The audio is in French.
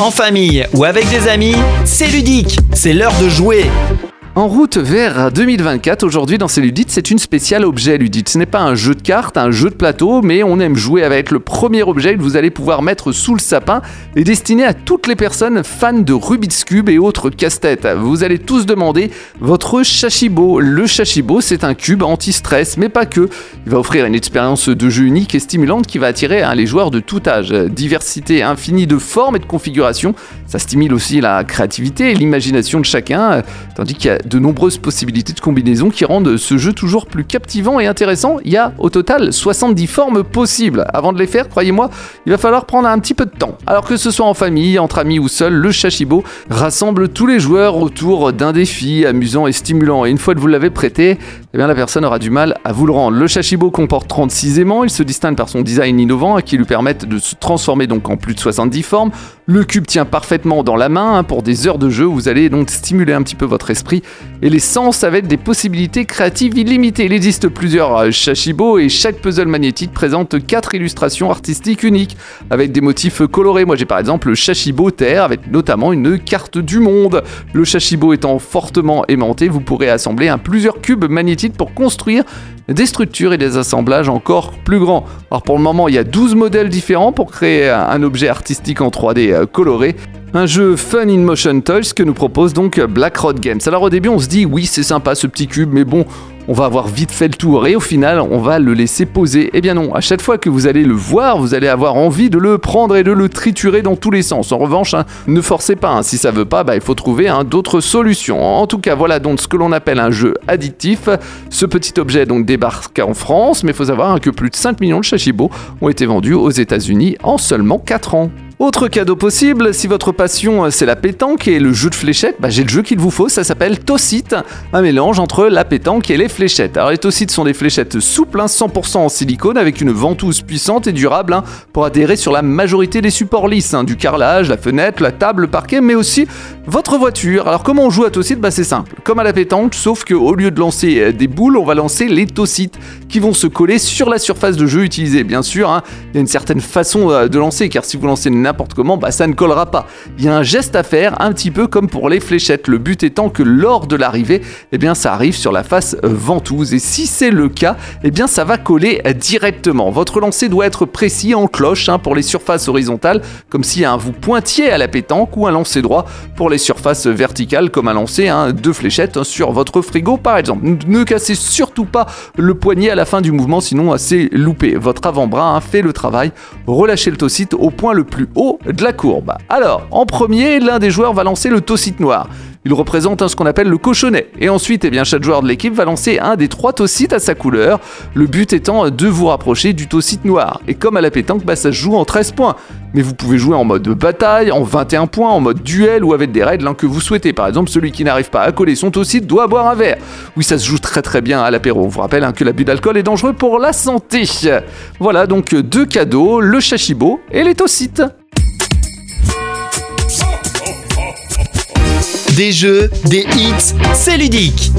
En famille ou avec des amis, c'est ludique, c'est l'heure de jouer. En route vers 2024, aujourd'hui dans ces ludites, c'est une spéciale objet ludite. Ce n'est pas un jeu de cartes, un jeu de plateau, mais on aime jouer avec le premier objet que vous allez pouvoir mettre sous le sapin et destiné à toutes les personnes fans de Rubik's Cube et autres casse-têtes. Vous allez tous demander votre Shashibo. Le Shashibo, c'est un cube anti-stress, mais pas que. Il va offrir une expérience de jeu unique et stimulante qui va attirer hein, les joueurs de tout âge. Diversité infinie de formes et de configurations, ça stimule aussi la créativité et l'imagination de chacun, tandis qu'il y a de nombreuses possibilités de combinaison qui rendent ce jeu toujours plus captivant et intéressant. Il y a au total 70 formes possibles. Avant de les faire, croyez-moi, il va falloir prendre un petit peu de temps. Alors que ce soit en famille, entre amis ou seul, le Shashibo rassemble tous les joueurs autour d'un défi amusant et stimulant. Et une fois que vous l'avez prêté, eh bien la personne aura du mal à vous le rendre. Le Shashibo comporte 36 aimants, il se distingue par son design innovant qui lui permettent de se transformer donc en plus de 70 formes. Le cube tient parfaitement dans la main hein, pour des heures de jeu, vous allez donc stimuler un petit peu votre esprit et les sens avec des possibilités créatives illimitées. Il existe plusieurs euh, Shashibo et chaque puzzle magnétique présente 4 illustrations artistiques uniques avec des motifs colorés. Moi j'ai par exemple le Shashibo Terre avec notamment une carte du monde. Le Shashibo étant fortement aimanté, vous pourrez assembler un plusieurs cubes magnétiques pour construire des structures et des assemblages encore plus grands. Alors pour le moment, il y a 12 modèles différents pour créer un objet artistique en 3D euh, coloré. Un jeu fun in motion toys que nous propose donc Black Road Games. Alors au début on se dit oui c'est sympa ce petit cube mais bon on va avoir vite fait le tour et au final on va le laisser poser. Eh bien non, à chaque fois que vous allez le voir, vous allez avoir envie de le prendre et de le triturer dans tous les sens. En revanche, hein, ne forcez pas, hein. si ça veut pas, bah, il faut trouver hein, d'autres solutions. En tout cas, voilà donc ce que l'on appelle un jeu addictif. Ce petit objet donc débarque en France, mais il faut savoir que plus de 5 millions de Shashibo ont été vendus aux États-Unis en seulement 4 ans. Autre cadeau possible, si votre passion euh, c'est la pétanque et le jeu de fléchettes, bah, j'ai le jeu qu'il vous faut, ça s'appelle Tossite, un mélange entre la pétanque et les fléchettes. Alors les Tossites sont des fléchettes souples, 100% hein, en silicone avec une ventouse puissante et durable hein, pour adhérer sur la majorité des supports lisses, hein, du carrelage, la fenêtre, la table, le parquet, mais aussi votre voiture. Alors comment on joue à Tossite bah, C'est simple, comme à la pétanque, sauf qu'au lieu de lancer euh, des boules, on va lancer les Tossites qui vont se coller sur la surface de jeu utilisée. Bien sûr, il y a une certaine façon euh, de lancer, car si vous lancez n'importe comment, bah ça ne collera pas. Il y a un geste à faire, un petit peu comme pour les fléchettes. Le but étant que lors de l'arrivée, eh bien ça arrive sur la face ventouse. Et si c'est le cas, eh bien ça va coller directement. Votre lancer doit être précis en cloche hein, pour les surfaces horizontales, comme si un vous pointiez à la pétanque, ou un lancer droit pour les surfaces verticales, comme un lancer hein, de fléchettes sur votre frigo par exemple. Ne cassez surtout pas le poignet à la fin du mouvement, sinon c'est loupé. Votre avant-bras hein, fait le travail. Relâchez le tossite au point le plus haut de la courbe. Alors, en premier, l'un des joueurs va lancer le tossite noir. Il représente ce qu'on appelle le cochonnet. Et ensuite, eh bien, chaque joueur de l'équipe va lancer un des trois tossites à sa couleur. Le but étant de vous rapprocher du tossite noir. Et comme à la pétanque, bah, ça se joue en 13 points. Mais vous pouvez jouer en mode bataille, en 21 points, en mode duel ou avec des règles hein, que vous souhaitez. Par exemple, celui qui n'arrive pas à coller son tossite doit boire un verre. Oui, ça se joue très très bien à l'apéro. On vous rappelle hein, que l'abus d'alcool est dangereux pour la santé. Voilà donc deux cadeaux, le chashibo et les tossites. Des jeux, des hits, c'est ludique.